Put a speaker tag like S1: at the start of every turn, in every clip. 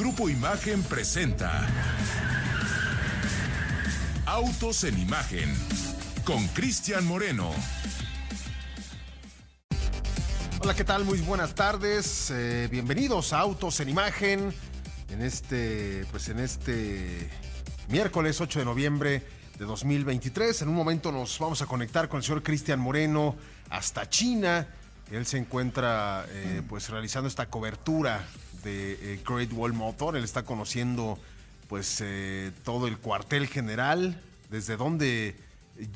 S1: Grupo Imagen presenta Autos en Imagen con Cristian Moreno.
S2: Hola, ¿qué tal? Muy buenas tardes. Eh, bienvenidos a Autos en Imagen en este, pues en este miércoles 8 de noviembre de 2023. En un momento nos vamos a conectar con el señor Cristian Moreno hasta China. Él se encuentra eh, pues realizando esta cobertura de eh, Great Wall Motor. Él está conociendo pues eh, todo el cuartel general, desde donde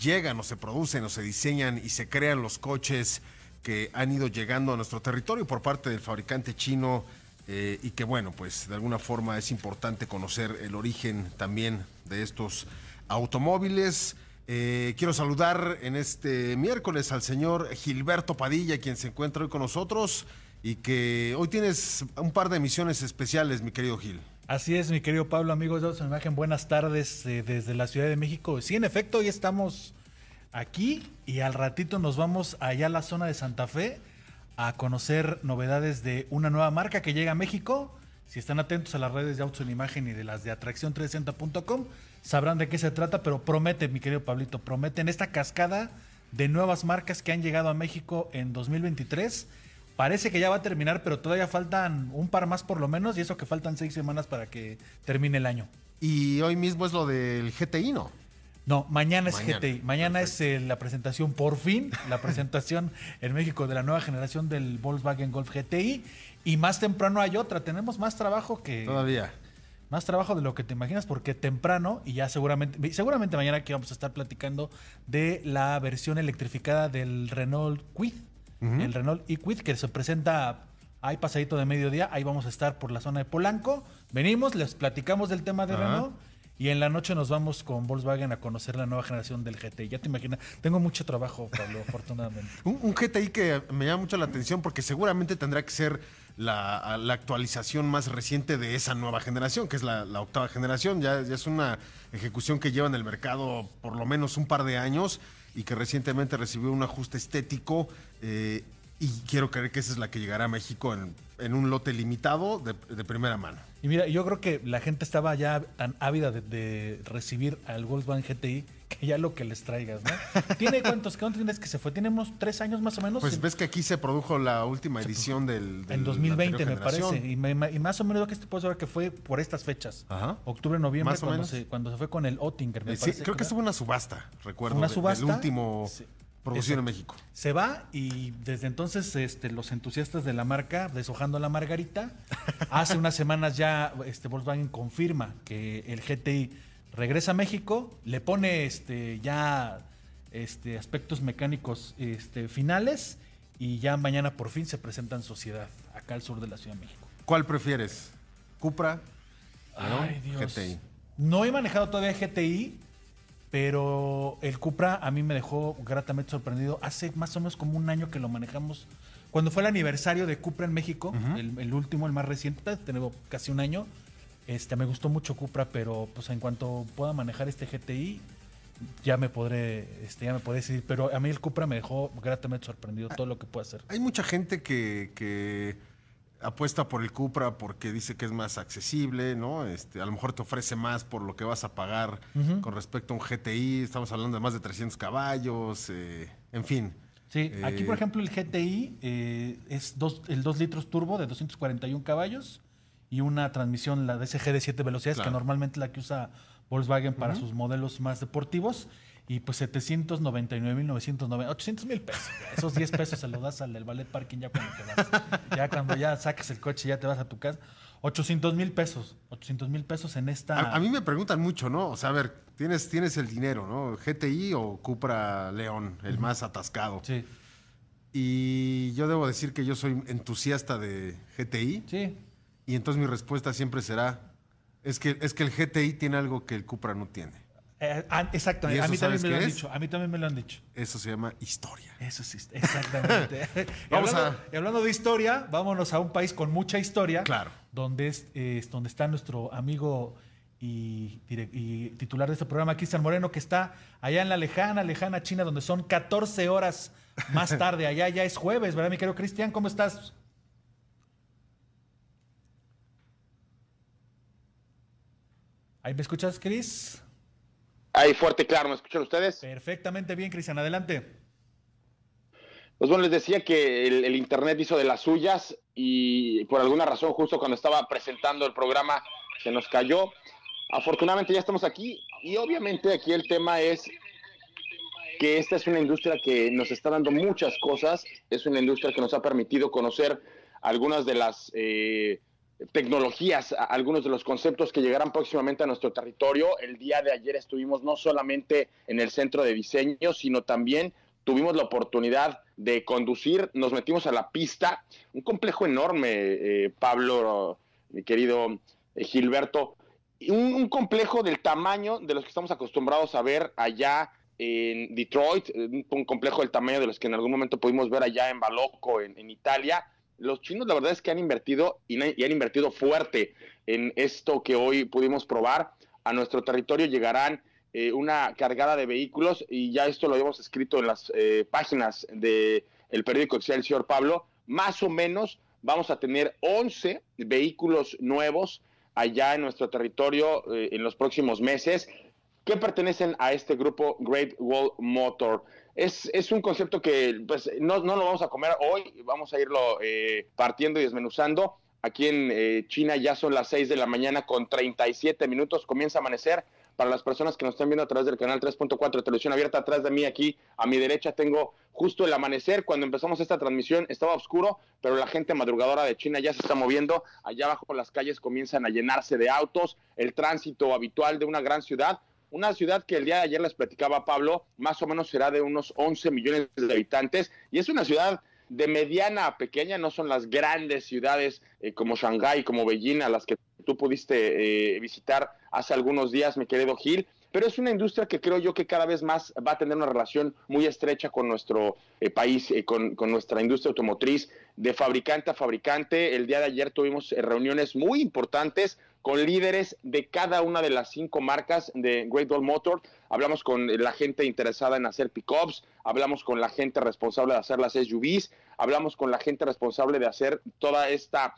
S2: llegan o se producen o se diseñan y se crean los coches que han ido llegando a nuestro territorio por parte del fabricante chino eh, y que bueno, pues de alguna forma es importante conocer el origen también de estos automóviles. Quiero saludar en este miércoles al señor Gilberto Padilla, quien se encuentra hoy con nosotros y que hoy tienes un par de emisiones especiales, mi querido Gil.
S3: Así es, mi querido Pablo, amigos de Autos Imagen, buenas tardes eh, desde la Ciudad de México. Sí, en efecto, hoy estamos aquí y al ratito nos vamos allá a la zona de Santa Fe a conocer novedades de una nueva marca que llega a México. Si están atentos a las redes de Autos en Imagen y de las de atracción360.com, sabrán de qué se trata, pero promete, mi querido Pablito, prometen esta cascada de nuevas marcas que han llegado a México en 2023 Parece que ya va a terminar, pero todavía faltan un par más por lo menos, y eso que faltan seis semanas para que termine el año.
S2: Y hoy mismo es lo del GTI, ¿no?
S3: No, mañana es GTI. Mañana es eh, la presentación, por fin, la presentación en México de la nueva generación del Volkswagen Golf GTI. Y más temprano hay otra. Tenemos más trabajo que.
S2: Todavía.
S3: Más trabajo de lo que te imaginas, porque temprano, y ya seguramente, seguramente mañana aquí vamos a estar platicando de la versión electrificada del Renault El Renault Equid, que se presenta ahí pasadito de mediodía. Ahí vamos a estar por la zona de Polanco. Venimos, les platicamos del tema de Renault. Y en la noche nos vamos con Volkswagen a conocer la nueva generación del GTI. Ya te imaginas, tengo mucho trabajo, Pablo, afortunadamente.
S2: un, GTI que me llama mucho la atención porque seguramente tendrá que ser la, actualización más reciente de esa nueva generación, que es la, octava generación. Ya, es una ejecución que lleva en el mercado por lo menos un par de años y que recientemente recibió un ajuste estético eh, y quiero creer que esa es la que llegará a México en, un lote limitado de, primera mano.
S3: Y mira, yo creo que la gente estaba ya tan ávida de, recibir al Volkswagen GTI que ya lo que les traigas, ¿no? ¿Tiene cuántos? ¿Cuántos tienes que se fue? ¿Tiene unos tres años más o menos?
S2: Pues ves que aquí se produjo la última edición del,
S3: En 2020 me parece. Y, más o menos lo que te puedo saber que fue por estas fechas. Ajá. Octubre, noviembre, más cuando, Se, cuando se fue con el Ottinger,
S2: me eh, sí, creo que estuvo una subasta, recuerdo. Una subasta. El último... Producción en México.
S3: Se va y desde entonces este, los entusiastas de la marca, deshojando la margarita, hace unas semanas ya este, Volkswagen confirma que el GTI regresa a México, le pone este, ya este, aspectos mecánicos este, finales y ya mañana por fin se presenta en sociedad acá al sur de la Ciudad de México.
S2: ¿Cuál prefieres? ¿Cupra?
S3: Ay, Dios. GTI. No he manejado todavía GTI, pero el Cupra a mí me dejó gratamente sorprendido. Hace más o menos como un año que lo manejamos. Cuando fue el aniversario de Cupra en México, el, último, el más reciente, tenemos casi un año. Este, me gustó mucho Cupra, pero pues en cuanto pueda manejar este GTI, ya me podré, este, ya me podré decidir. Pero a mí el Cupra me dejó gratamente sorprendido todo lo que puede hacer.
S2: Hay mucha gente que, que apuesta por el Cupra porque dice que es más accesible, ¿no? Este, a lo mejor te ofrece más por lo que vas a pagar con respecto a un GTI. Estamos hablando de más de 300 caballos, eh, en fin.
S3: Sí, aquí por eh, ejemplo el GTI eh, es dos, el 2 litros turbo de 241 caballos y una transmisión, la DSG de 7 velocidades, que normalmente la que usa Volkswagen para sus modelos más deportivos y pues 799.990, 800 mil pesos. Esos 10 pesos se los das al del ballet parking ya cuando te vas. Ya cuando ya saques el coche ya te vas a tu casa. 800 mil pesos. 800 mil pesos en esta...
S2: A, mí me preguntan mucho, ¿no? O sea, a ver, tienes, tienes el dinero, ¿no? GTI o Cupra León, el más atascado.
S3: Sí.
S2: Y yo debo decir que yo soy entusiasta de GTI.
S3: Sí.
S2: Y entonces mi respuesta siempre será, es que, es que el GTI tiene algo que el Cupra no tiene.
S3: Eh, ah, exacto,
S2: ¿Y
S3: a mí también me lo han
S2: es?
S3: dicho. A mí también me lo han dicho.
S2: Eso se llama historia.
S3: Eso sí, exactamente. y,
S2: Vamos
S3: hablando,
S2: a-
S3: y hablando de historia, vámonos a un país con mucha historia.
S2: Claro.
S3: Donde, es, es donde está nuestro amigo y, y titular de este programa, Cristian Moreno, que está allá en la lejana, lejana China, donde son 14 horas más tarde. Allá ya es jueves, ¿verdad, mi querido Cristian? ¿Cómo estás? ¿Ahí me escuchas, Cris?
S4: Ahí fuerte, claro, ¿me escuchan ustedes?
S3: Perfectamente bien, Cristian, adelante.
S4: Pues bueno, les decía que el, el Internet hizo de las suyas y por alguna razón justo cuando estaba presentando el programa se nos cayó. Afortunadamente ya estamos aquí y obviamente aquí el tema es que esta es una industria que nos está dando muchas cosas, es una industria que nos ha permitido conocer algunas de las eh, tecnologías, algunos de los conceptos que llegarán próximamente a nuestro territorio. El día de ayer estuvimos no solamente en el centro de diseño, sino también tuvimos la oportunidad de conducir, nos metimos a la pista, un complejo enorme, eh, Pablo, mi querido eh, Gilberto, un, complejo del tamaño de los que estamos acostumbrados a ver allá en Detroit, un, complejo del tamaño de los que en algún momento pudimos ver allá en Baloco, en, en Italia. Los chinos la verdad es que han invertido y, han invertido fuerte en esto que hoy pudimos probar. A nuestro territorio llegarán eh, una cargada de vehículos y ya esto lo habíamos escrito en las eh, páginas del el periódico Excelsior Pablo. Más o menos vamos a tener 11 vehículos nuevos allá en nuestro territorio eh, en los próximos meses que pertenecen a este grupo Great Wall Motor. Es, es un concepto que pues, no, no lo vamos a comer hoy, vamos a irlo eh, partiendo y desmenuzando. Aquí en eh, China ya son las 6 de la mañana con 37 minutos, comienza a amanecer. Para las personas que nos están viendo a través del canal 3.4 de televisión abierta, atrás de mí, aquí a mi derecha, tengo justo el amanecer. Cuando empezamos esta transmisión estaba oscuro, pero la gente madrugadora de China ya se está moviendo. Allá abajo las calles comienzan a llenarse de autos, el tránsito habitual de una gran ciudad. Una ciudad que el día de ayer les platicaba Pablo, más o menos será de unos 11 millones de habitantes y es una ciudad de mediana a pequeña, no son las grandes ciudades eh, como Shanghái, como Beijing, a las que tú pudiste eh, visitar hace algunos días, mi querido Gil, pero es una industria que creo yo que cada vez más va a tener una relación muy estrecha con nuestro eh, país, eh, con, nuestra industria automotriz, de fabricante a fabricante. El día de ayer tuvimos eh, reuniones muy importantes con líderes de cada una de las cinco marcas de Great Wall Motor. Hablamos con la gente interesada en hacer pickups, hablamos con la gente responsable de hacer las SUVs, hablamos con la gente responsable de hacer toda esta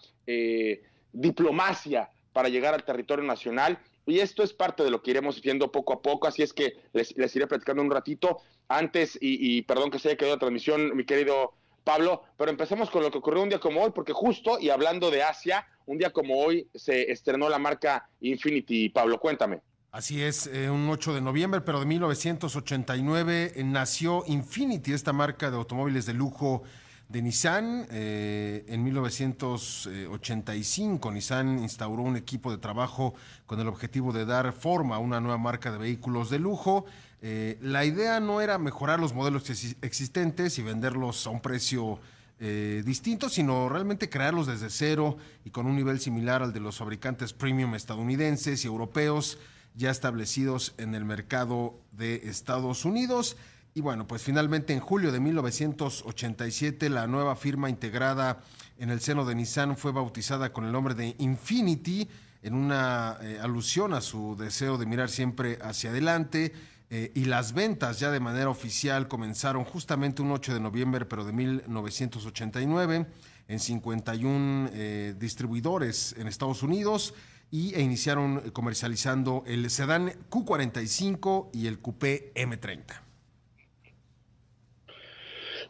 S4: diplomacia para llegar al territorio nacional. Y esto es parte de lo que iremos viendo poco a poco, así es que les, les iré platicando un ratito antes, y, perdón que se haya quedado la transmisión, mi querido Pablo, pero empecemos con lo que ocurrió un día como hoy, porque justo, y hablando de Asia, un día como hoy se estrenó la marca Infinity. Pablo, cuéntame.
S2: Así es, eh, un 8 de noviembre, pero de 1989 eh, nació Infinity, esta marca de automóviles de lujo de Nissan. Eh, en 1985 Nissan instauró un equipo de trabajo con el objetivo de dar forma a una nueva marca de vehículos de lujo. Eh, la idea no era mejorar los modelos exi- existentes y venderlos a un precio eh, distinto, sino realmente crearlos desde cero y con un nivel similar al de los fabricantes premium estadounidenses y europeos ya establecidos en el mercado de Estados Unidos. Y bueno, pues finalmente en julio de 1987 la nueva firma integrada en el seno de Nissan fue bautizada con el nombre de Infinity en una eh, alusión a su deseo de mirar siempre hacia adelante. eh, y las ventas ya de manera oficial comenzaron justamente un 8 de noviembre, pero de 1989, en 51 eh, distribuidores en Estados Unidos y, e iniciaron comercializando el sedán Q45 y el coupé M30.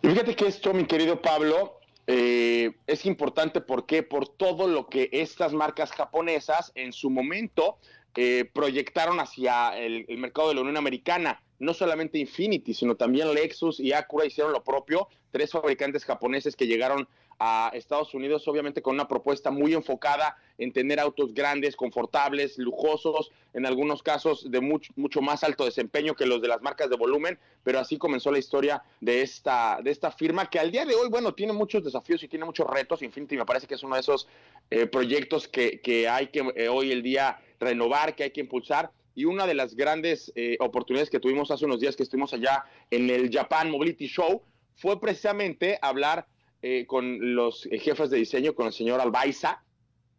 S4: Fíjate que esto, mi querido Pablo, eh, es importante ¿por qué? por todo lo que estas marcas japonesas en su momento eh, proyectaron hacia el, mercado de la Unión Americana. No solamente Infinity, sino también Lexus y Acura hicieron lo propio. Tres fabricantes japoneses que llegaron a Estados Unidos, obviamente con una propuesta muy enfocada en tener autos grandes, confortables, lujosos, en algunos casos de mucho, mucho más alto desempeño que los de las marcas de volumen, pero así comenzó la historia de esta, de esta firma que al día de hoy, bueno, tiene muchos desafíos y tiene muchos retos. Infinity me parece que es uno de esos eh, proyectos que, que, hay que eh, hoy el día renovar, que hay que impulsar. Y una de las grandes eh, oportunidades que tuvimos hace unos días que estuvimos allá en el Japan Mobility Show fue precisamente hablar eh, con los jefes de diseño, con el señor Albaiza,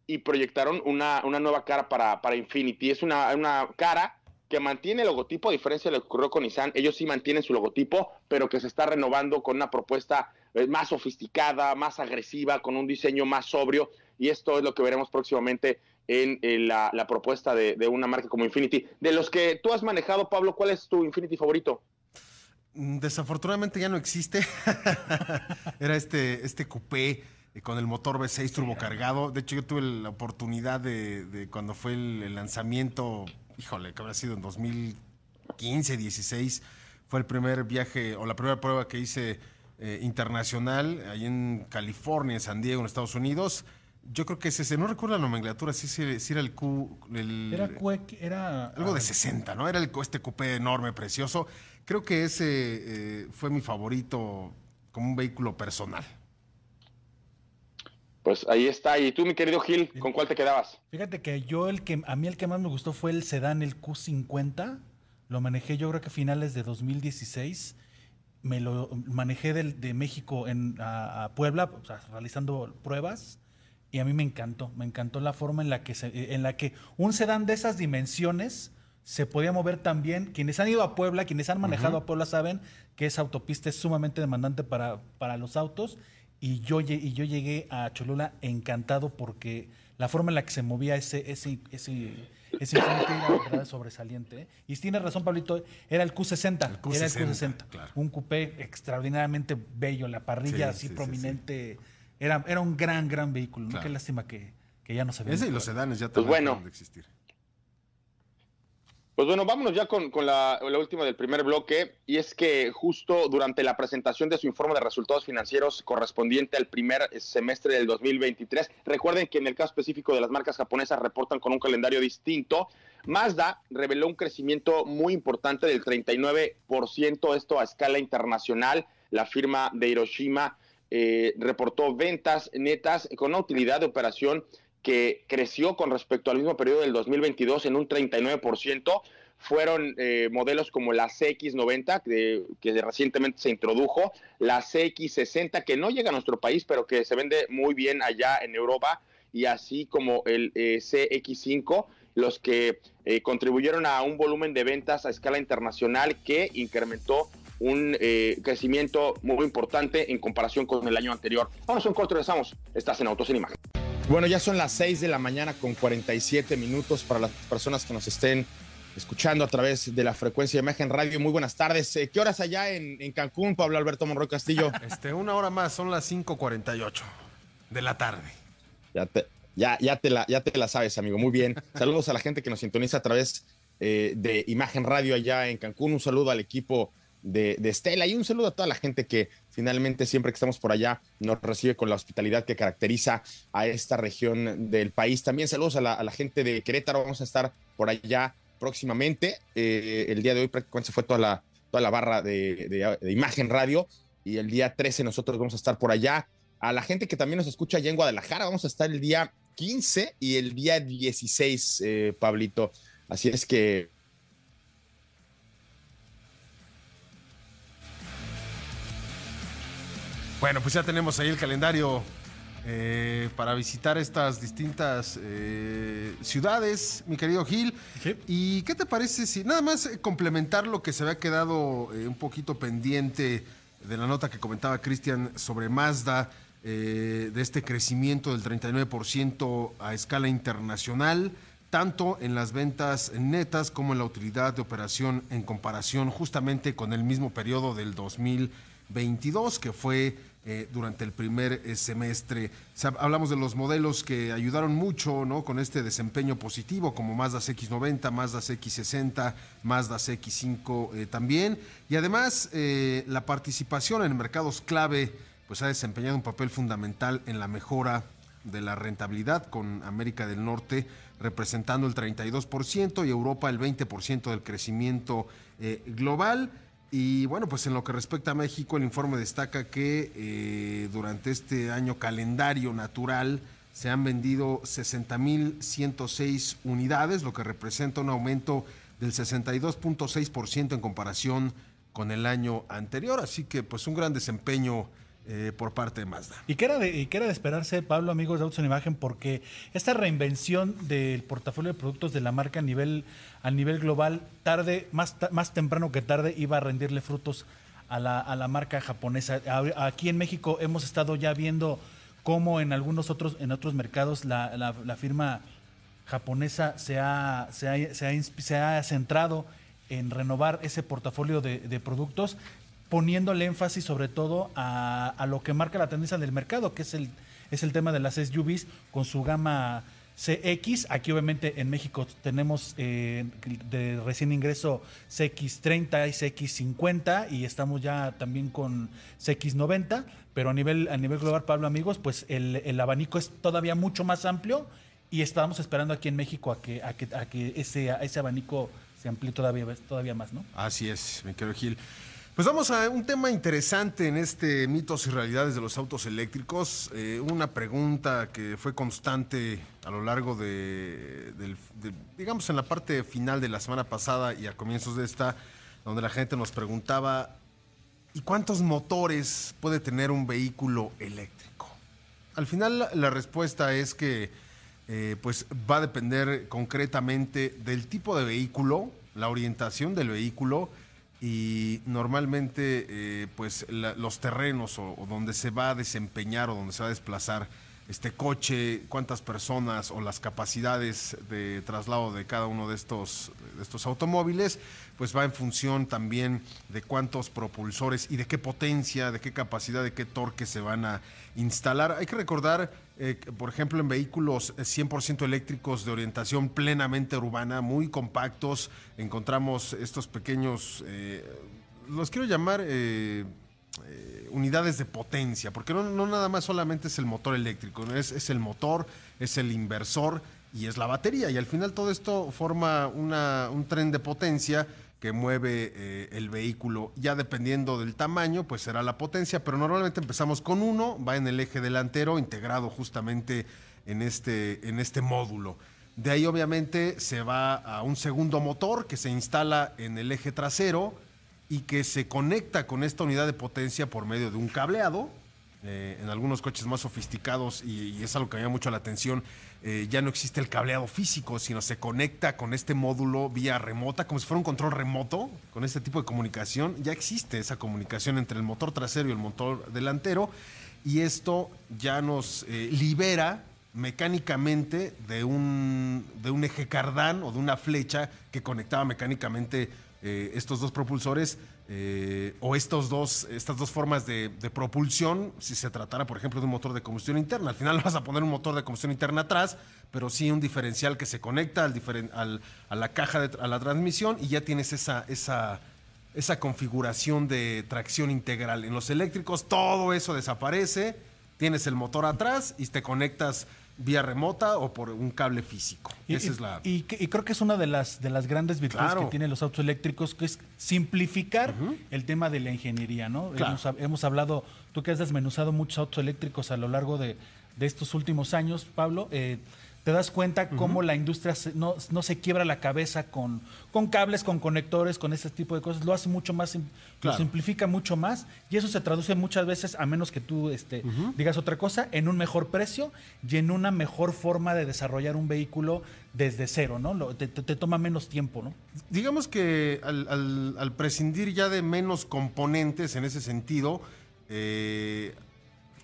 S4: y proyectaron una, una nueva cara para, para Infinity. Es una, una cara que mantiene el logotipo, a diferencia de lo que ocurrió con Nissan, ellos sí mantienen su logotipo, pero que se está renovando con una propuesta eh, más sofisticada, más agresiva, con un diseño más sobrio, y esto es lo que veremos próximamente en, en la, la, propuesta de, de, una marca como Infinity. De los que tú has manejado, Pablo, ¿cuál es tu Infinity favorito?
S2: Mm, desafortunadamente ya no existe. Era este, este coupé con el motor V6 turbocargado. De hecho, yo tuve la oportunidad de, de cuando fue el, el, lanzamiento, híjole, que habrá sido en 2015, 16, fue el primer viaje o la primera prueba que hice eh, internacional, ahí en California, en San Diego, en Estados Unidos. Yo creo que es ese, no recuerdo la nomenclatura, sí, sí, sí era el Q. El,
S3: era, era
S2: algo de 60, ¿no? Era el, este coupé enorme, precioso. Creo que ese eh, fue mi favorito como un vehículo personal.
S4: Pues ahí está. Y tú, mi querido Gil, ¿con cuál te quedabas?
S3: Fíjate que yo el que a mí el que más me gustó fue el sedán, el Q50. Lo manejé yo creo que a finales de 2016. Me lo manejé de, de México en, a, a Puebla, o sea, realizando pruebas. Y a mí me encantó, me encantó la forma en la que, se, en la que un sedán de esas dimensiones se podía mover también. Quienes han ido a Puebla, quienes han manejado uh -huh. a Puebla saben que esa autopista es sumamente demandante para, para los autos. Y yo, y yo llegué a Cholula encantado porque la forma en la que se movía ese, ese, ese, ese era sobresaliente. ¿eh? Y tienes razón, Pablito, era el Q60. El Q60 era el Q60. Claro. Un coupé extraordinariamente bello, la parrilla sí, así sí, prominente. Sí, era, era un gran, gran vehículo. Claro. ¿no? Qué lástima que, que, ya no se ve.
S2: Ese y los sedanes ya también pues bueno. de existir.
S4: Pues bueno, vámonos ya con, con la, la, última del primer bloque, y es que justo durante la presentación de su informe de resultados financieros correspondiente al primer semestre del 2023, recuerden que en el caso específico de las marcas japonesas reportan con un calendario distinto, Mazda reveló un crecimiento muy importante del 39%, esto a escala internacional, la firma de Hiroshima eh, reportó ventas netas con una utilidad de operación que creció con respecto al mismo periodo del 2022 en un 39%. Fueron eh, modelos como la CX90, que, recientemente se introdujo, la CX60, que no llega a nuestro país, pero que se vende muy bien allá en Europa, y así como el eh, CX5, los que eh, contribuyeron a un volumen de ventas a escala internacional que incrementó un eh, crecimiento muy importante en comparación con el año anterior. Vamos a un regresamos. Estás en Autos en Imagen. Bueno, ya son las 6 de la mañana con 47 minutos para las personas que nos estén escuchando a través de la frecuencia de Imagen Radio. Muy buenas tardes. Eh, ¿Qué horas allá en, en, Cancún, Pablo Alberto Monroy Castillo?
S2: Este, una hora más, son las 5.48 de la tarde.
S4: Ya te, ya, ya, te la, ya te la sabes, amigo. Muy bien. Saludos a la gente que nos sintoniza a través eh, de Imagen Radio allá en Cancún. Un saludo al equipo de, Estela y un saludo a toda la gente que finalmente siempre que estamos por allá nos recibe con la hospitalidad que caracteriza a esta región del país. También saludos a la, gente de Querétaro, vamos a estar por allá próximamente. Eh, el día de hoy prácticamente se fue toda la, toda la barra de, Imagen Radio y el día 13 nosotros vamos a estar por allá. A la gente que también nos escucha allá en Guadalajara, vamos a estar el día 15 y el día 16, eh, Pablito. Así es que
S2: Bueno, pues ya tenemos ahí el calendario eh, para visitar estas distintas eh, ciudades, mi querido Gil.
S3: Sí.
S2: ¿Y qué te parece si nada más complementar lo que se había quedado eh, un poquito pendiente de la nota que comentaba Cristian sobre Mazda, eh, de este crecimiento del 39% a escala internacional? tanto en las ventas netas como en la utilidad de operación en comparación justamente con el mismo periodo del 2022, que fue eh, durante el primer eh, semestre. Hablamos de los modelos que ayudaron mucho ¿no? con este desempeño positivo, como Mazda CX90, Mazda CX60, Mazda CX5 eh, también. Y además, la participación en mercados clave pues ha desempeñado un papel fundamental en la mejora de la rentabilidad con América del Norte representando el 32% y Europa el 20% del crecimiento global. Y bueno, pues en lo que respecta a México, el informe destaca que eh, durante este año calendario natural se han vendido 60.106 unidades, lo que representa un aumento del 62.6% en comparación con el año anterior. Así que pues un gran desempeño eh, por parte de Mazda.
S3: Y que, era de, y que era de esperarse, Pablo, amigos de Autos en Imagen, porque esta reinvención del portafolio de productos de la marca a nivel, a nivel global, tarde, más, más temprano que tarde, iba a rendirle frutos a la, a la marca japonesa. Aquí en México hemos estado ya viendo cómo en algunos otros, en otros mercados la, la, firma japonesa se ha, se ha, se ha, se ha centrado en renovar ese portafolio de, productos poniéndole énfasis sobre todo a, a, lo que marca la tendencia del mercado, que es el, es el tema de las SUVs con su gama CX. Aquí obviamente en México tenemos eh, de recién ingreso CX30 y CX50 y estamos ya también con CX90, pero a nivel, a nivel global, Pablo amigos, pues el, el abanico es todavía mucho más amplio y estamos esperando aquí en México a que, a que, a que ese, ese abanico se amplíe todavía, todavía más, ¿no?
S2: Así es, me quiero Gil. Pues vamos a un tema interesante en este mitos y realidades de los autos eléctricos. Eh, una pregunta que fue constante a lo largo de, digamos, en la parte final de la semana pasada y a comienzos de esta, donde la gente nos preguntaba, ¿y cuántos motores puede tener un vehículo eléctrico? Al final la, la respuesta es que eh, pues va a depender concretamente del tipo de vehículo, la orientación del vehículo, y normalmente eh, pues la, los terrenos o, o, donde se va a desempeñar o donde se va a desplazar este coche, cuántas personas o las capacidades de traslado de cada uno de estos, estos automóviles, pues va en función también de cuántos propulsores y de qué potencia, de qué capacidad, de qué torque se van a instalar. Hay que recordar, eh, por ejemplo, en vehículos 100% eléctricos de orientación plenamente urbana, muy compactos, encontramos estos pequeños, eh, los quiero llamar... Eh, eh, unidades de potencia, porque no, nada más solamente es el motor eléctrico, es, es, el motor, es el inversor y es la batería. Y al final todo esto forma un tren de potencia que mueve eh, el vehículo. Ya dependiendo del tamaño, pues será la potencia, pero normalmente empezamos con uno, va en el eje delantero, integrado justamente en este, en este módulo. De ahí obviamente se va a un segundo motor que se instala en el eje trasero, y que se conecta con esta unidad de potencia por medio de un cableado. Eh, en algunos coches más sofisticados, y, es algo que me llama mucho la atención, eh, ya no existe el cableado físico, sino se conecta con este módulo vía remota, como si fuera un control remoto, con este tipo de comunicación. Ya existe esa comunicación entre el motor trasero y el motor delantero, y esto ya nos eh, libera mecánicamente de un, de un eje cardán o de una flecha que conectaba mecánicamente eh, estos dos propulsores eh, o estos dos, estas dos formas de, propulsión, si se tratara, por ejemplo, de un motor de combustión interna. Al final vas a poner un motor de combustión interna atrás, pero sí un diferencial que se conecta al al, a la caja, de, a la transmisión y ya tienes esa, esa, esa configuración de tracción integral. En los eléctricos todo eso desaparece, tienes el motor atrás y te conectas vía remota o por un cable físico.
S3: Y,
S2: Esa es la...
S3: y, y, creo que es una de las, de las grandes virtudes claro. que tienen los autos eléctricos, que es simplificar uh -huh. el tema de la ingeniería, ¿no?
S2: Claro.
S3: Hemos, hemos, hablado, tú que has desmenuzado muchos autos eléctricos a lo largo de, de estos últimos años, Pablo, eh, te das cuenta cómo uh -huh. la industria se, no, no, se quiebra la cabeza con, con, cables, con conectores, con ese tipo de cosas. Lo hace mucho más, claro. lo simplifica mucho más y eso se traduce muchas veces, a menos que tú este, uh -huh. digas otra cosa, en un mejor precio y en una mejor forma de desarrollar un vehículo desde cero, ¿no? Lo, te, te, te, toma menos tiempo, ¿no?
S2: Digamos que al, al, al, prescindir ya de menos componentes en ese sentido, eh,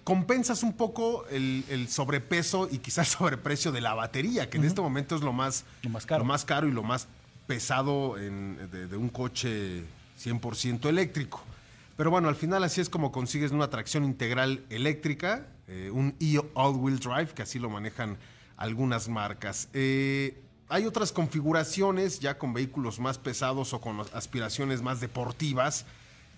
S2: compensas un poco el, el, sobrepeso y quizás sobreprecio de la batería, que uh -huh. en este momento es lo más,
S3: lo más, caro.
S2: Lo más caro y lo más pesado en, de, de, un coche 100% eléctrico. Pero bueno, al final así es como consigues una tracción integral eléctrica, eh, un e all-wheel drive, que así lo manejan algunas marcas. Eh, hay otras configuraciones ya con vehículos más pesados o con aspiraciones más deportivas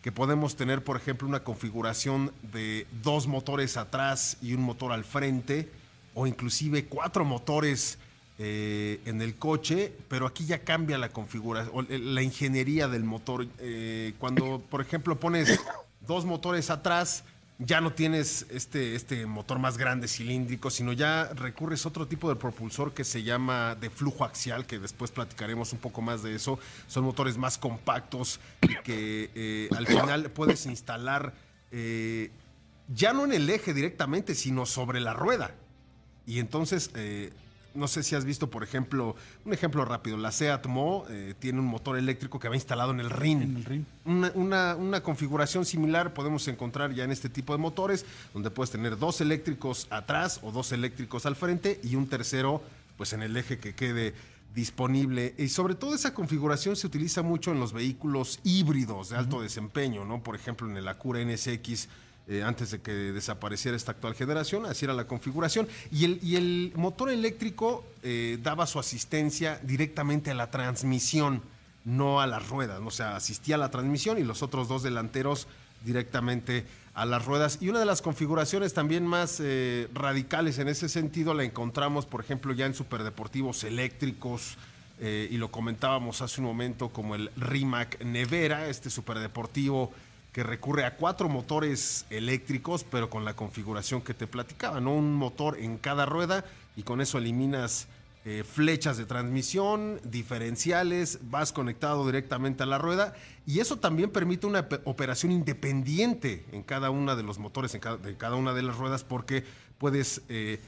S2: que podemos tener, por ejemplo, una configuración de dos motores atrás y un motor al frente, o inclusive cuatro motores eh, en el coche, pero aquí ya cambia la configuración, la ingeniería del motor. Eh, cuando, por ejemplo, pones dos motores atrás, ya no tienes este, este motor más grande cilíndrico, sino ya recurres a otro tipo de propulsor que se llama de flujo axial, que después platicaremos un poco más de eso. Son motores más compactos y que eh, al final puedes instalar eh, ya no en el eje directamente, sino sobre la rueda. Y entonces eh, no sé si has visto, por ejemplo, un ejemplo rápido, la Seat Mo eh, tiene un motor eléctrico que va instalado en el RIN.
S3: En el RIN.
S2: Una, configuración similar podemos encontrar ya en este tipo de motores, donde puedes tener dos eléctricos atrás o dos eléctricos al frente y un tercero pues en el eje que quede disponible. Y sobre todo esa configuración se utiliza mucho en los vehículos híbridos de alto desempeño, ¿no? Por ejemplo, en el Acura NSX eh, antes de que desapareciera esta actual generación, así era la configuración. Y el, y el motor eléctrico eh, daba su asistencia directamente a la transmisión, no a las ruedas. O sea, asistía a la transmisión y los otros dos delanteros directamente a las ruedas. Y una de las configuraciones también más eh, radicales en ese sentido la encontramos, por ejemplo, ya en superdeportivos eléctricos. y lo comentábamos hace un momento como el Rimac Nevera, este superdeportivo que recurre a cuatro motores eléctricos, pero con la configuración que te platicaba, ¿no? Un motor en cada rueda y con eso eliminas eh, flechas de transmisión, diferenciales, vas conectado directamente a la rueda y eso también permite una operación independiente en cada uno de los motores, en cada, cada una de las ruedas, porque puedes eh,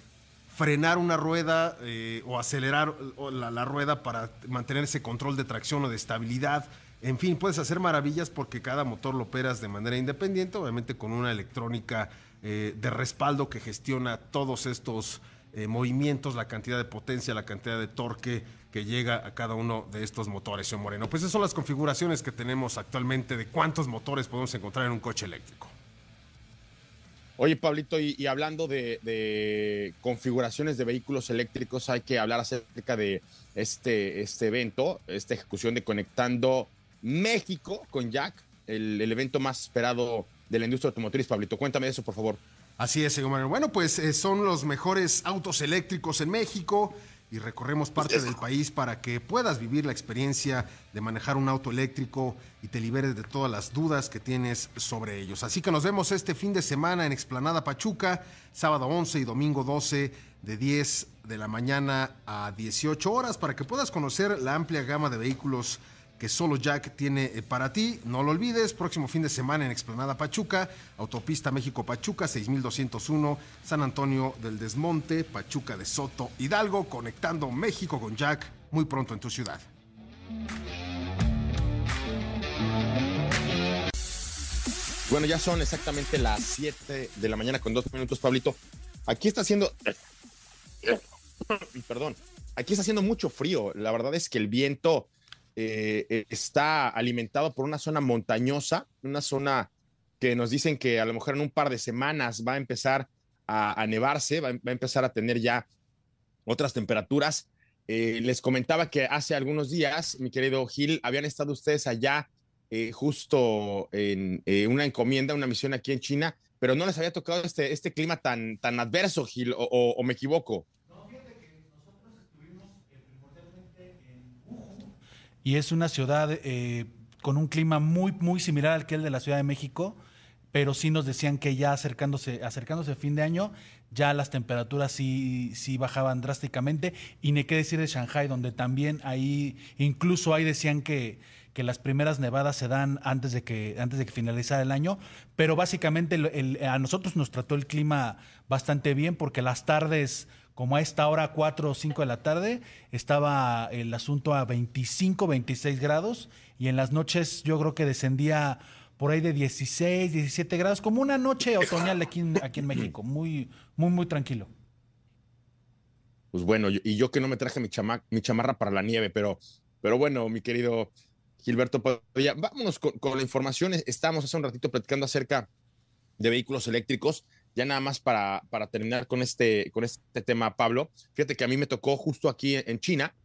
S2: frenar una rueda eh, o acelerar la rueda para mantener ese control de tracción o de estabilidad en fin, puedes hacer maravillas porque cada motor lo operas de manera independiente, obviamente con una electrónica eh, de respaldo que gestiona todos estos eh, movimientos, la cantidad de potencia, la cantidad de torque que llega a cada uno de estos motores, señor Moreno. Pues esas son las configuraciones que tenemos actualmente de cuántos motores podemos encontrar en un coche eléctrico.
S4: Oye, Pablito, y, hablando de, de, configuraciones de vehículos eléctricos, hay que hablar acerca de este, este evento, esta ejecución de Conectando México con Jack, el, evento más esperado de la industria automotriz. Pablito, cuéntame de eso, por favor.
S2: Así es, señor Manuel. Bueno, pues eh, son los mejores autos eléctricos en México y recorremos parte del país para que puedas vivir la experiencia de manejar un auto eléctrico y te liberes de todas las dudas que tienes sobre ellos. Así que nos vemos este fin de semana en Explanada Pachuca, sábado 11 y domingo 12 de 10 de la mañana a 18 horas para que puedas conocer la amplia gama de vehículos que solo Jack tiene eh, para ti. No lo olvides, próximo fin de semana en Explanada Pachuca, Autopista México Pachuca 6201, San Antonio del Desmonte, Pachuca de Soto, Hidalgo, conectando México con Jack muy pronto en tu ciudad.
S4: Bueno, ya son exactamente las 7 de la mañana con dos minutos, Pablito. Aquí está haciendo... Perdón, aquí está haciendo mucho frío. La verdad es que el viento eh, eh, está alimentado por una zona montañosa, una zona que nos dicen que a lo mejor en un par de semanas va a empezar a, nevarse, va, a empezar a tener ya otras temperaturas. Eh, les comentaba que hace algunos días, mi querido Gil, habían estado ustedes allá justo en una encomienda, una misión aquí en China, pero no les había tocado este, este clima tan, tan adverso, Gil, o me equivoco.
S3: Y es una ciudad eh, con un clima muy, muy similar al que el de la Ciudad de México, pero sí nos decían que ya acercándose, acercándose a fin de año, ya las temperaturas sí, sí bajaban drásticamente. Y ni qué decir de Shanghai, donde también ahí, incluso ahí decían que, que las primeras nevadas se dan antes de que, antes de que finalizara el año, pero básicamente a nosotros nos trató el clima bastante bien porque las tardes como a esta hora, 4 o 5 de la tarde, estaba el asunto a 25, 26 grados y en las noches yo creo que descendía por ahí de 16, 17 grados, como una noche otoñal aquí en, México, muy, muy, muy tranquilo.
S4: Pues bueno, y yo que no me traje mi, chamarra para la nieve, pero, pero bueno, mi querido Gilberto vámonos con, con la información. Estamos hace un ratito platicando acerca de vehículos eléctricos ya nada más para, para terminar con este, con este tema, Pablo, fíjate que a mí me tocó justo aquí en China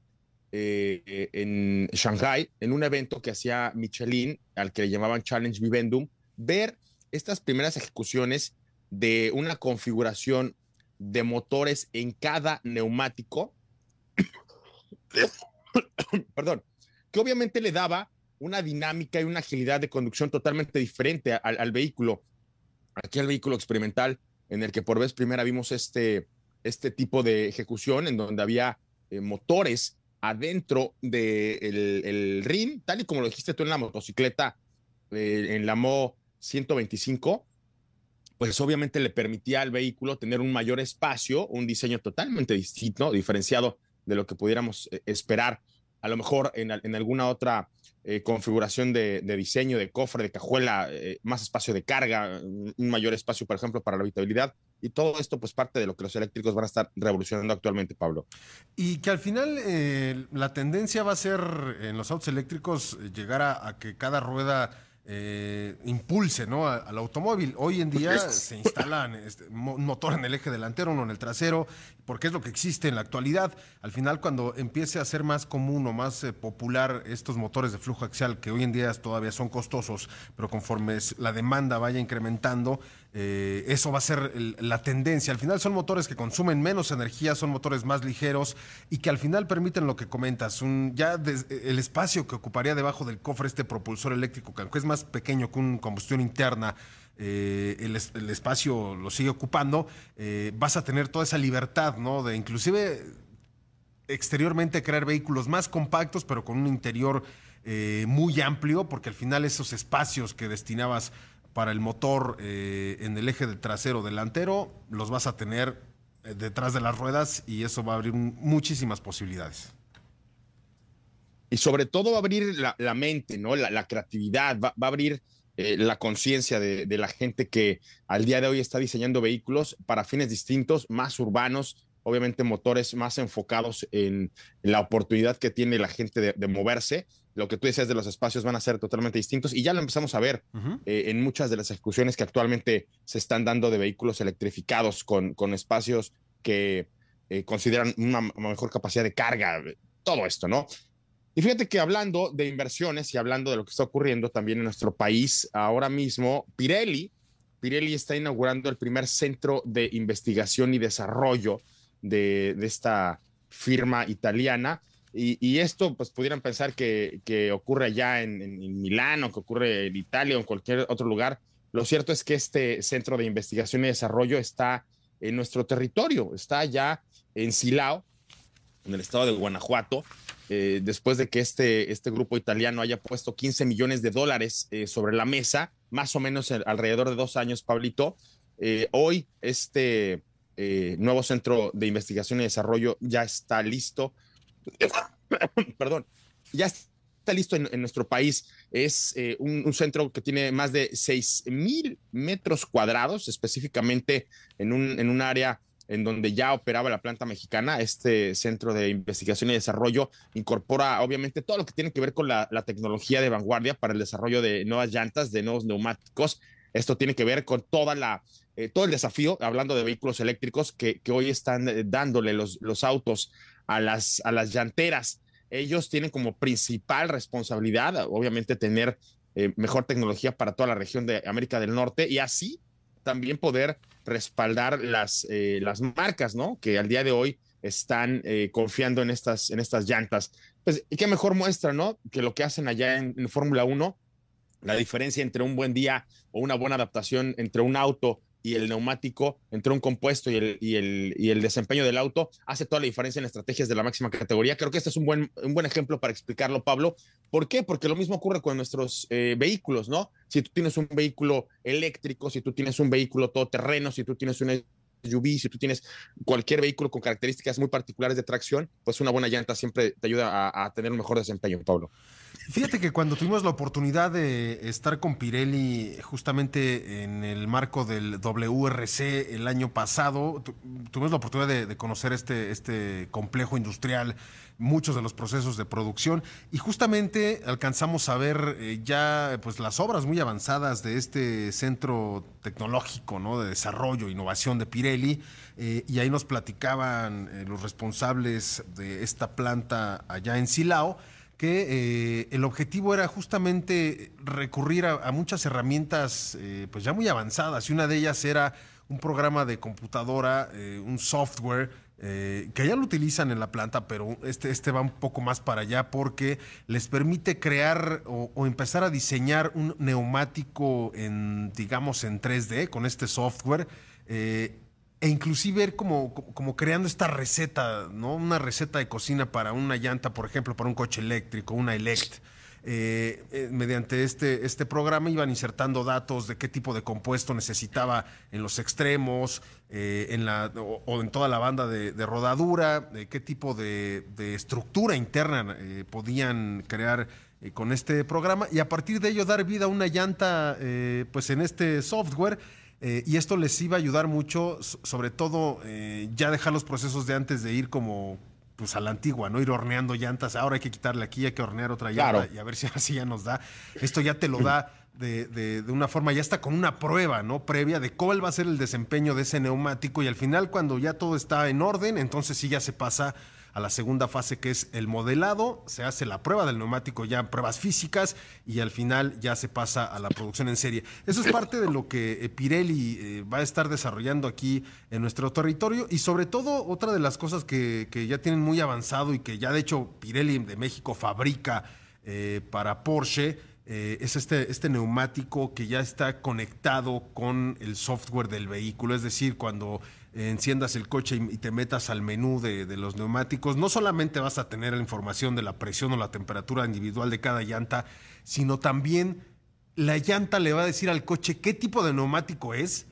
S4: eh, en Shanghai, en un evento que hacía Michelin, al que le llamaban Challenge Vivendum, ver estas primeras ejecuciones de una configuración de motores en cada neumático, perdón, que obviamente le daba una dinámica y una agilidad de conducción totalmente diferente al vehículo. Aquí el vehículo experimental en el que por vez primera vimos este, este tipo de ejecución en donde había eh, motores adentro del de el ring, tal y como lo dijiste tú en la motocicleta, eh, en la Mo 125, pues obviamente le permitía al vehículo tener un mayor espacio, un diseño totalmente distinto, diferenciado de lo que pudiéramos eh, esperar, a lo mejor en, en alguna otra eh, configuración de, diseño, de cofre, de cajuela, eh, más espacio de carga, un mayor espacio, por ejemplo, para la habitabilidad. Y todo esto, pues parte de lo que los eléctricos van a estar revolucionando actualmente, Pablo.
S2: Y que al final eh, la tendencia va a ser en los autos eléctricos llegar a que cada rueda eh, impulse ¿no? al automóvil. Hoy en día se instalan este, un motor en el eje delantero, uno en el trasero, porque es lo que existe en la actualidad. Al final, cuando empiece a ser más común o más eh, popular estos motores de flujo axial, que hoy en día todavía son costosos, pero conforme la demanda vaya incrementando, eh, eso va a ser la tendencia. Al final son motores que consumen menos energía, son motores más ligeros y que al final permiten lo que comentas, un, ya el espacio que ocuparía debajo del cofre este propulsor eléctrico, que aunque es más pequeño que una combustión interna, eh, el, espacio lo sigue ocupando, eh, vas a tener toda esa libertad, ¿no? De inclusive exteriormente crear vehículos más compactos, pero con un interior muy amplio, porque al final esos espacios que destinabas para el motor eh, en el eje de trasero delantero, los vas a tener eh, detrás de las ruedas y eso va a abrir muchísimas posibilidades.
S4: Y sobre todo va a abrir la, mente, ¿no? La, creatividad, va, a abrir eh, la conciencia de la gente que al día de hoy está diseñando vehículos para fines distintos, más urbanos, obviamente motores más enfocados en, en, la oportunidad que tiene la gente de, de, moverse. Lo que tú decías de los espacios van a ser totalmente distintos y ya lo empezamos a ver uh -huh. eh, en muchas de las ejecuciones que actualmente se están dando de vehículos electrificados con, con espacios que eh, consideran una mejor capacidad de carga, todo esto, ¿no? Y fíjate que hablando de inversiones y hablando de lo que está ocurriendo también en nuestro país, ahora mismo Pirelli, Pirelli está inaugurando el primer centro de investigación y desarrollo de, esta firma italiana. Y, esto, pues pudieran pensar que, que ocurre allá en, en, en, Milán o que ocurre en Italia o en cualquier otro lugar. Lo cierto es que este centro de investigación y desarrollo está en nuestro territorio, está allá en Silao, en el estado de Guanajuato, eh, después de que este, este grupo italiano haya puesto 15 millones de dólares eh, sobre la mesa, más o menos alrededor de dos años, Pablito. Eh, hoy este eh, nuevo centro de investigación y desarrollo ya está listo perdón, ya está listo en, nuestro país. Es eh, un, un, centro que tiene más de 6 mil metros cuadrados, específicamente en un, en un área en donde ya operaba la planta mexicana. Este centro de investigación y desarrollo incorpora obviamente todo lo que tiene que ver con la, la tecnología de vanguardia para el desarrollo de nuevas llantas, de nuevos neumáticos. Esto tiene que ver con toda la, eh, todo el desafío, hablando de vehículos eléctricos, que, que hoy están eh, dándole los, los autos a las, a las llanteras. Ellos tienen como principal responsabilidad, obviamente, tener eh, mejor tecnología para toda la región de América del Norte y así también poder respaldar las, eh, las marcas, ¿no? Que al día de hoy están eh, confiando en estas, en estas llantas. Pues, ¿y qué mejor muestra, ¿no? Que lo que hacen allá en, en Fórmula 1, la diferencia entre un buen día o una buena adaptación entre un auto y el neumático entre un compuesto y el, y, el, y el desempeño del auto hace toda la diferencia en estrategias de la máxima categoría. Creo que este es un buen, un buen ejemplo para explicarlo, Pablo. ¿Por qué? Porque lo mismo ocurre con nuestros eh, vehículos, ¿no? Si tú tienes un vehículo eléctrico, si tú tienes un vehículo todoterreno, si tú tienes una SUV, si tú tienes cualquier vehículo con características muy particulares de tracción, pues una buena llanta siempre te ayuda a, a tener un mejor desempeño, Pablo.
S2: Fíjate que cuando tuvimos la oportunidad de estar con Pirelli justamente en el marco del WRC el año pasado, tuvimos la oportunidad de, conocer este, este complejo industrial, muchos de los procesos de producción y justamente alcanzamos a ver eh, ya pues las obras muy avanzadas de este centro tecnológico, ¿no? De desarrollo, innovación de Pirelli eh, y ahí nos platicaban eh, los responsables de esta planta allá en Silao que eh, el objetivo era justamente recurrir a, muchas herramientas eh, pues ya muy avanzadas y una de ellas era un programa de computadora, eh, un software que ya lo utilizan en la planta, pero este, este va un poco más para allá porque les permite crear o, o, empezar a diseñar un neumático en, digamos, en 3D con este software e inclusive ir como, como creando esta receta, ¿no? Una receta de cocina para una llanta, por ejemplo, para un coche eléctrico, una Elect. Eh, eh, mediante este, este programa iban insertando datos de qué tipo de compuesto necesitaba en los extremos eh, en la, o, en toda la banda de, rodadura, de qué tipo de, de estructura interna podían crear con este programa y a partir de ello dar vida a una llanta pues en este software eh, y esto les iba a ayudar mucho, sobre todo eh, ya dejar los procesos de antes de ir como pues a la antigua, ¿no? Ir horneando llantas. Ahora hay que quitarle aquí, hay que hornear otra llanta y a ver si así ya nos da. Esto ya te lo da de, de, una forma, ya está con una prueba, ¿no? Previa de cuál va a ser el desempeño de ese neumático y al final cuando ya todo está en orden, entonces sí ya se pasa a la segunda fase que es el modelado, se hace la prueba del neumático ya, pruebas físicas y al final ya se pasa a la producción en serie. Eso es parte de lo que eh, Pirelli eh, va a estar desarrollando aquí en nuestro territorio y sobre todo otra de las cosas que, ya tienen muy avanzado y que ya de hecho Pirelli de México fabrica eh, para Porsche. es este, este neumático que ya está conectado con el software del vehículo, es decir, cuando enciendas el coche y, te metas al menú de, los neumáticos, no solamente vas a tener la información de la presión o la temperatura individual de cada llanta, sino también la llanta le va a decir al coche qué tipo de neumático es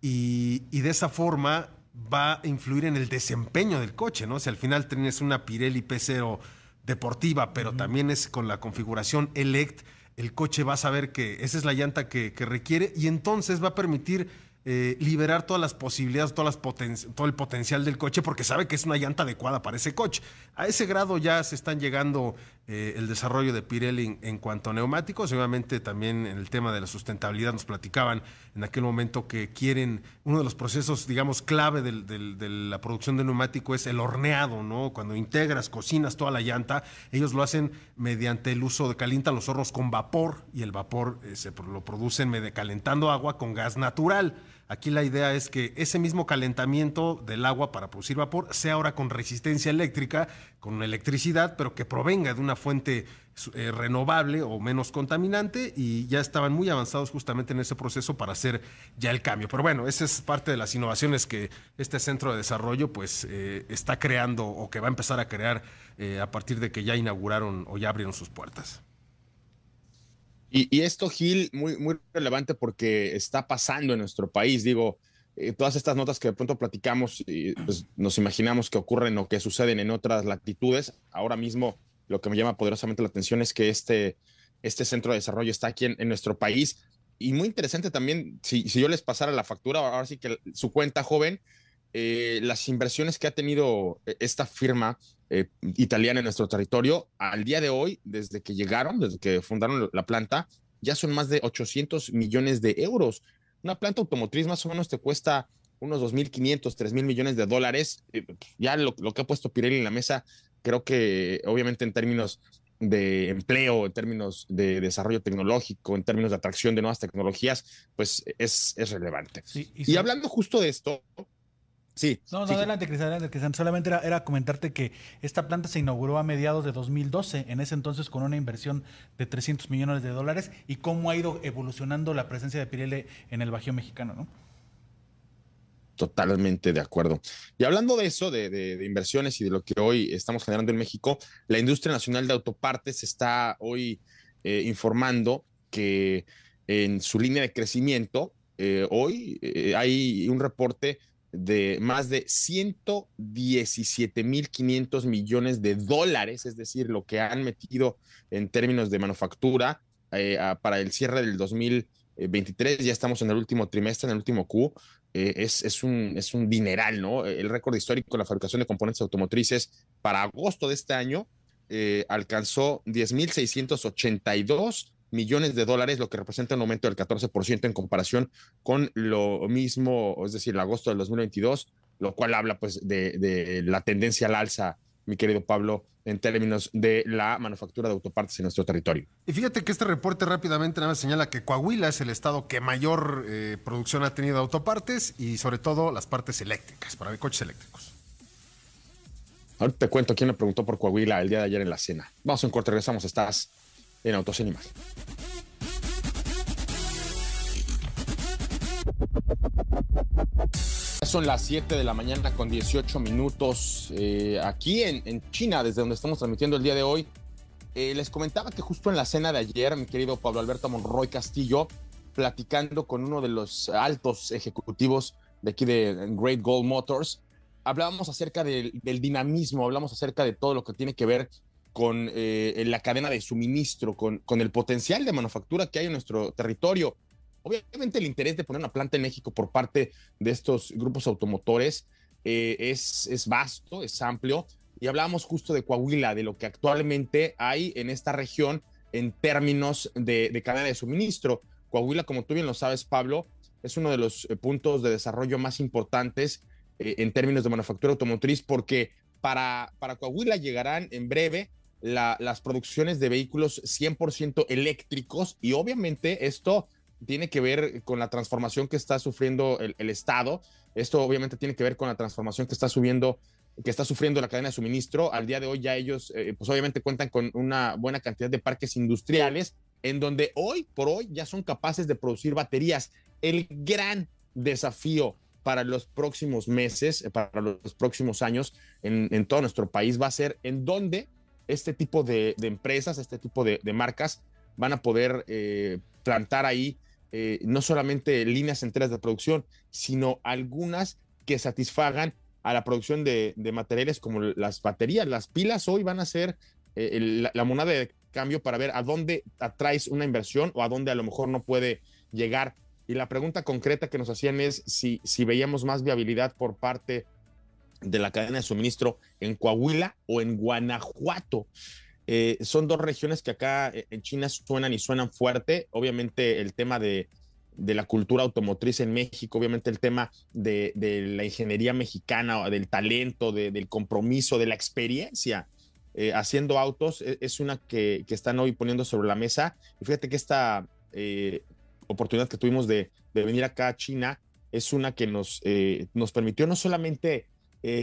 S2: y, de esa forma va a influir en el desempeño del coche, ¿no? Si al final tienes una Pirelli P0 deportiva, pero también es con la configuración Elect, el coche va a saber que esa es la llanta que requiere y entonces va a permitir eh, liberar todas las posibilidades, todo el potencial del coche, porque sabe que es una llanta adecuada para ese coche. A ese grado ya se están llegando eh, el desarrollo de Pirelli en, cuanto a neumáticos. Obviamente también en el tema de la sustentabilidad nos platicaban en aquel momento que quieren, uno de los procesos, digamos, clave de la producción de neumático es el horneado, ¿no? Cuando integras, cocinas toda la llanta, ellos lo hacen mediante el uso de calientan los hornos con vapor y el vapor eh, se lo producen calentando agua con gas natural. Aquí la idea es que ese mismo calentamiento del agua para producir vapor sea ahora con resistencia eléctrica, con electricidad, pero que provenga de una fuente eh, renovable o menos contaminante y ya estaban muy avanzados justamente en ese proceso para hacer ya el cambio. Pero bueno, esa es parte de las innovaciones que este centro de desarrollo pues eh, está creando o que va a empezar a crear eh, a partir de que ya inauguraron o ya abrieron sus puertas.
S4: Y, esto, Gil, muy, relevante porque está pasando en nuestro país. Digo, eh, todas estas notas que de pronto platicamos, pues nos imaginamos que ocurren o que suceden en otras latitudes. Ahora mismo, lo que me llama poderosamente la atención es que este, este centro de desarrollo está aquí en, nuestro país. Y muy interesante también, si, si, yo les pasara la factura, ahora sí que su cuenta joven, eh, las inversiones que ha tenido eh, esta firma eh, italiana en nuestro territorio, al día de hoy, desde que llegaron, desde que fundaron la planta, ya son más de 800 millones de euros. Una planta automotriz más o menos te cuesta unos 2.500, 3.000 millones de dólares. Ya lo, que ha puesto Pirelli en la mesa, creo que obviamente en términos de empleo, en términos de desarrollo tecnológico, en términos de atracción de nuevas tecnologías, pues es, es relevante. y, hablando justo de esto, Sí.
S3: No, no, adelante, Cris, adelante, Solamente era, era, comentarte que esta planta se inauguró a mediados de 2012, en ese entonces con una inversión de 300 millones de dólares, y cómo ha ido evolucionando la presencia de Pirelli en el Bajío mexicano, ¿no?
S4: Totalmente de acuerdo. Y hablando de eso, de, inversiones y de lo que hoy estamos generando en México, la industria nacional de autopartes está hoy eh, informando que en su línea de crecimiento, eh, hoy eh, hay un reporte de más de 117.500 millones de dólares, es decir, lo que han metido en términos de manufactura eh, para el cierre del 2023. Ya estamos en el último trimestre, en el último Q. Eh, es, es, un, es un dineral, ¿no? El récord histórico en la fabricación de componentes automotrices para agosto de este año eh, alcanzó 10.682 millones de dólares, lo que representa un aumento del 14% en comparación con lo mismo, es decir, el agosto del 2022, lo cual habla pues de, de la tendencia al alza, mi querido Pablo, en términos de la manufactura de autopartes en nuestro territorio.
S2: Y fíjate que este reporte rápidamente nada más señala que Coahuila es el estado que mayor eh, producción ha tenido de autopartes y sobre todo las partes eléctricas, para coches eléctricos.
S4: Ahorita te cuento quién me preguntó por Coahuila el día de ayer en la cena. Vamos a un corte, regresamos, estás en Autos y Más. Son las 7 de la mañana con 18 minutos eh, aquí en, en, China, desde donde estamos transmitiendo el día de hoy. Eh, les comentaba que justo en la cena de ayer, mi querido Pablo Alberto Monroy Castillo, platicando con uno de los altos ejecutivos de aquí de Great Gold Motors, hablábamos acerca del, del dinamismo, hablamos acerca de todo lo que tiene que ver con eh, la cadena de suministro, con, con el potencial de manufactura que hay en nuestro territorio. Obviamente el interés de poner una planta en México por parte de estos grupos automotores eh, es, es vasto, es amplio. Y hablábamos justo de Coahuila, de lo que actualmente hay en esta región en términos de, de cadena de suministro. Coahuila, como tú bien lo sabes, Pablo, es uno de los eh, puntos de desarrollo más importantes eh, en términos de manufactura automotriz porque para, para Coahuila llegarán en breve la, las producciones de vehículos 100% eléctricos y obviamente esto tiene que ver con la transformación que está sufriendo el, el, Estado. Esto obviamente tiene que ver con la transformación que está subiendo que está sufriendo la cadena de suministro. Al día de hoy ya ellos, eh, pues obviamente cuentan con una buena cantidad de parques industriales en donde hoy por hoy ya son capaces de producir baterías. El gran desafío para los próximos meses, eh, para los próximos años en, en, todo nuestro país va a ser en dónde este tipo de, empresas, este tipo de, marcas van a poder eh, plantar ahí eh, no solamente líneas enteras de producción, sino algunas que satisfagan a la producción de, materiales como las baterías, las pilas hoy van a ser eh, la, moneda de cambio para ver a dónde atraes una inversión o a dónde a lo mejor no puede llegar. Y la pregunta concreta que nos hacían es si, si veíamos más viabilidad por parte de la cadena de suministro en Coahuila o en Guanajuato. Eh, son dos regiones que acá eh, en China suenan y suenan fuerte. Obviamente el tema de, de la cultura automotriz en México, obviamente el tema de, de la ingeniería mexicana, del talento, de, del compromiso, de la experiencia eh, haciendo autos, es, es una que, que, están hoy poniendo sobre la mesa. Y fíjate que esta eh, oportunidad que tuvimos de, de, venir acá a China es una que nos, eh, nos permitió no solamente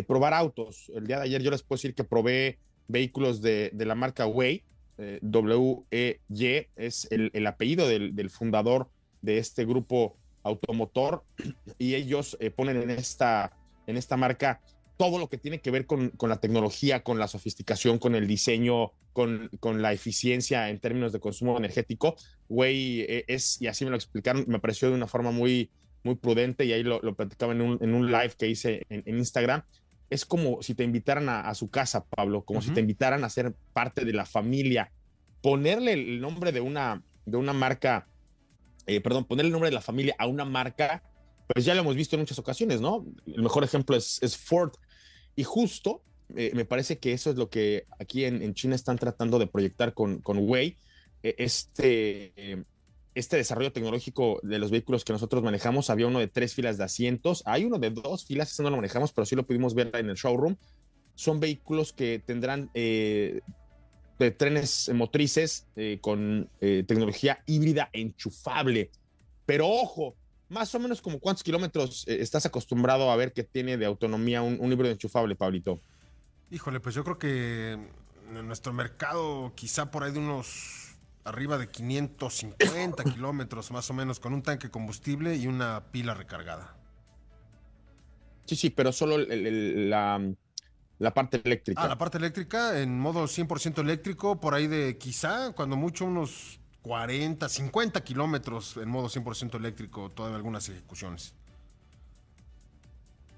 S4: probar autos, el día de ayer yo les puedo decir que probé vehículos de, la marca Wei, eh, W-E-Y, es el, el apellido del, fundador de este grupo automotor, y ellos eh, ponen en esta, en esta marca todo lo que tiene que ver con, la tecnología, con la sofisticación, con el diseño, con, la eficiencia en términos de consumo energético. Wei eh, es, y así me lo explicaron, me pareció de una forma muy, muy prudente, y ahí lo, lo platicaba en un, en un live que hice en, en Instagram, es como si te invitaran a, a su casa, Pablo, como uh -huh. si te invitaran a ser parte de la familia. Ponerle el nombre de una, de una marca, eh, perdón, ponerle el nombre de la familia a una marca, pues ya lo hemos visto en muchas ocasiones, ¿no? El mejor ejemplo es, es Ford. Y justo eh, me parece que eso es lo que aquí en, en China están tratando de proyectar con, con Wei. Eh, este este desarrollo tecnológico de los vehículos que nosotros manejamos, había uno de tres filas de asientos, hay uno de dos filas, eso no lo manejamos, pero sí lo pudimos ver en el showroom. Son vehículos que tendrán eh, trenes motrices eh, con eh, tecnología híbrida enchufable. Pero ojo, más o menos como cuántos kilómetros eh, estás acostumbrado a ver que tiene de autonomía un, un híbrido enchufable, Pablito.
S2: Híjole, pues yo creo que en nuestro mercado quizá por ahí de unos arriba de 550 kilómetros más o menos con un tanque combustible y una pila recargada.
S4: Sí, sí, pero solo el, el, la, la, parte eléctrica.
S2: Ah, la parte eléctrica en modo 100% eléctrico, por ahí de quizá, cuando mucho, unos 40, 50 kilómetros en modo 100% eléctrico, todas algunas ejecuciones.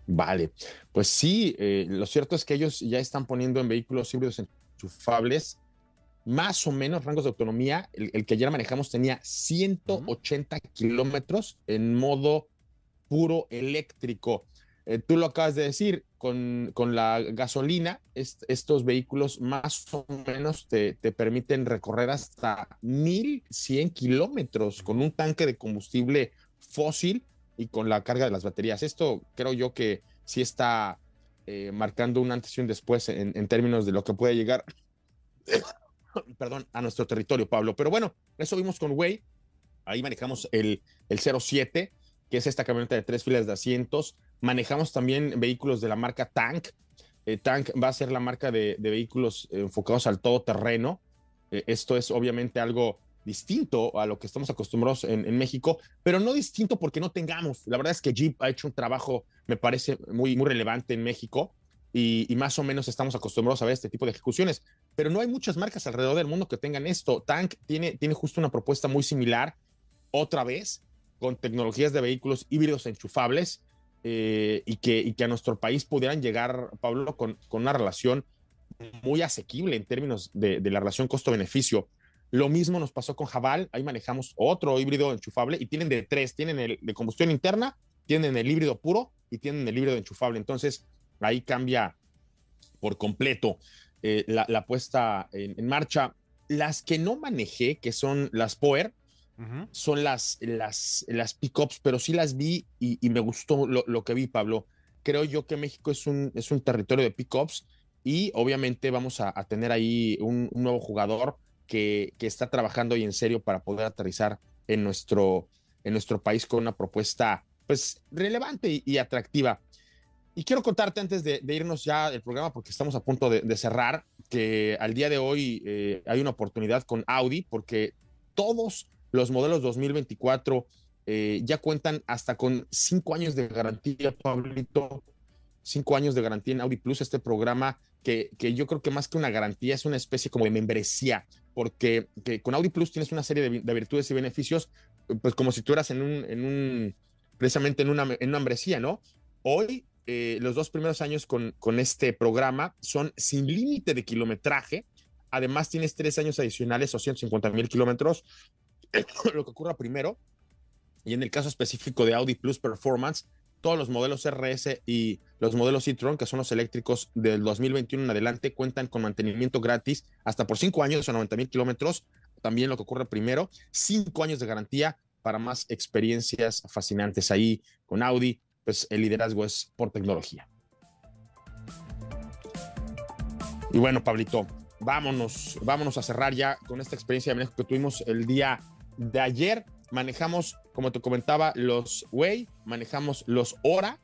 S4: Vale, pues sí, eh, lo cierto es que ellos ya están poniendo en vehículos híbridos enchufables más o menos rangos de autonomía. El, que ayer manejamos tenía 180 kilómetros en modo puro eléctrico. Eh, tú lo acabas de decir, con, con la gasolina, estos vehículos más o menos te, te, permiten recorrer hasta 1100 kilómetros con un tanque de combustible fósil y con la carga de las baterías. Esto creo yo que sí está eh, marcando un antes y un después en, en términos de lo que puede llegar, perdón, a nuestro territorio, Pablo. Pero bueno, eso vimos con Way. Ahí manejamos el, el 07, que es esta camioneta de tres filas de asientos. Manejamos también vehículos de la marca Tank. Eh, Tank va a ser la marca de, de vehículos enfocados al todoterreno. Eh, esto es obviamente algo distinto a lo que estamos acostumbrados en, México, pero no distinto porque no tengamos. La verdad es que Jeep ha hecho un trabajo, me parece, muy, muy relevante en México y, más o menos estamos acostumbrados a ver este tipo de ejecuciones, pero no hay muchas marcas alrededor del mundo que tengan esto. Tank tiene, tiene justo una propuesta muy similar, otra vez, con tecnologías de vehículos híbridos enchufables eh, y, que, y que a nuestro país pudieran llegar, Pablo, con, con una relación muy asequible en términos de, de la relación costo-beneficio. Lo mismo nos pasó con Jabal, ahí manejamos otro híbrido enchufable y tienen de tres, tienen el de combustión interna, tienen el híbrido puro y tienen el híbrido enchufable. Entonces, ahí cambia por completo eh, la, puesta en, marcha. Las que no manejé, que son las Power, son las, las, las pickups, pero sí las vi y, me gustó lo, que vi, Pablo. Creo yo que México es un, es un territorio de pickups y obviamente vamos a, tener ahí un, nuevo jugador que, está trabajando y en serio para poder aterrizar en nuestro, en nuestro país con una propuesta pues relevante y, atractiva. Y quiero contarte antes de, irnos ya del programa, porque estamos a punto de, cerrar, que al día de hoy eh, hay una oportunidad con Audi, porque todos los modelos 2024 eh, ya cuentan hasta con cinco años de garantía, Pablito, cinco años de garantía en Audi Plus, este programa que, que, yo creo que más que una garantía es una especie como de membresía porque con Audi Plus tienes una serie de, virtudes y beneficios, pues como si tú eras en un, en un precisamente en una, en una membresía, ¿no? Hoy, eh, los dos primeros años con, este programa son sin límite de kilometraje. Además, tienes tres años adicionales o 150 mil kilómetros, lo que ocurra primero. Y en el caso específico de Audi Plus Performance, todos los modelos RS y los modelos e-tron, que son los eléctricos del 2021 en adelante, cuentan con mantenimiento gratis hasta por cinco años o 90 mil kilómetros. También lo que ocurre primero, cinco años de garantía para más experiencias fascinantes ahí con Audi. Pues el liderazgo es por tecnología. Y bueno, Pablito, vámonos, vámonos a cerrar ya con esta experiencia de manejo que tuvimos el día de ayer manejamos, como te comentaba, los Way, manejamos los Hora,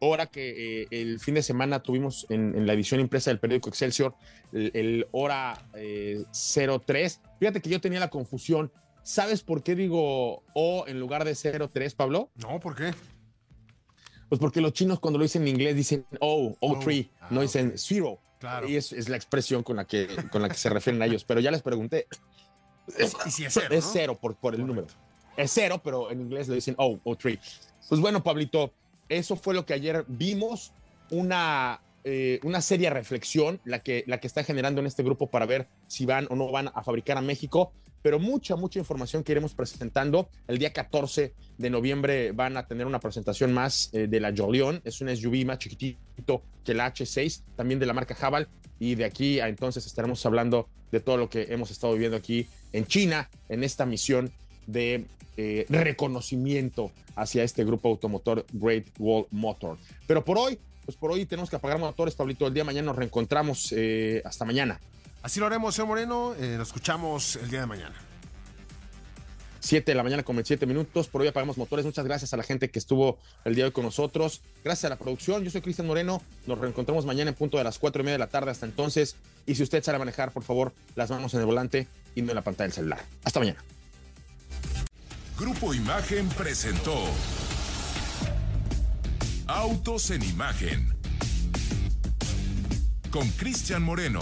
S4: Hora que eh, el fin de semana tuvimos en, la edición impresa del periódico Excelsior, el, Hora 03. Eh, Fíjate que yo tenía la confusión. ¿Sabes por qué digo O en lugar de 03, Pablo?
S2: No, ¿por qué?
S4: Pues porque los chinos cuando lo dicen en inglés dicen O, O3, oh, no ah, dicen Zero.
S2: Claro.
S4: Y es, la expresión con la, que, con la que se refieren a ellos. Pero ya les pregunté.
S2: Es, si es cero,
S4: es cero por, por el número es cero, pero en inglés le dicen oh, oh, three. Pues bueno, Pablito, eso fue lo que ayer vimos, una, eh, una seria reflexión, la que, la que está generando en este grupo para ver si van o no van a fabricar a México, pero mucha, mucha información que iremos presentando. El día 14 de noviembre van a tener una presentación más eh, de la Jolion, es un SUV más chiquitito que la H6, también de la marca Haval, y de aquí a entonces estaremos hablando de todo lo que hemos estado viviendo aquí en China, en esta misión de eh, reconocimiento hacia este grupo automotor Great Wall Motor. Pero por hoy, pues por hoy tenemos que apagar motores, Pablito. El día de mañana nos reencontramos. Eh, hasta mañana.
S2: Así lo haremos, señor Moreno. Eh, nos escuchamos el día de mañana.
S4: 7 de la mañana con 27 minutos. Por hoy apagamos motores. Muchas gracias a la gente que estuvo el día de hoy con nosotros. Gracias a la producción. Yo soy Cristian Moreno. Nos reencontramos mañana en punto de las 4 y media de la tarde. Hasta entonces. Y si usted sale a manejar, por favor, las manos en el volante y no en la pantalla del celular. Hasta mañana.
S1: Grupo Imagen presentó Autos en Imagen con Cristian Moreno.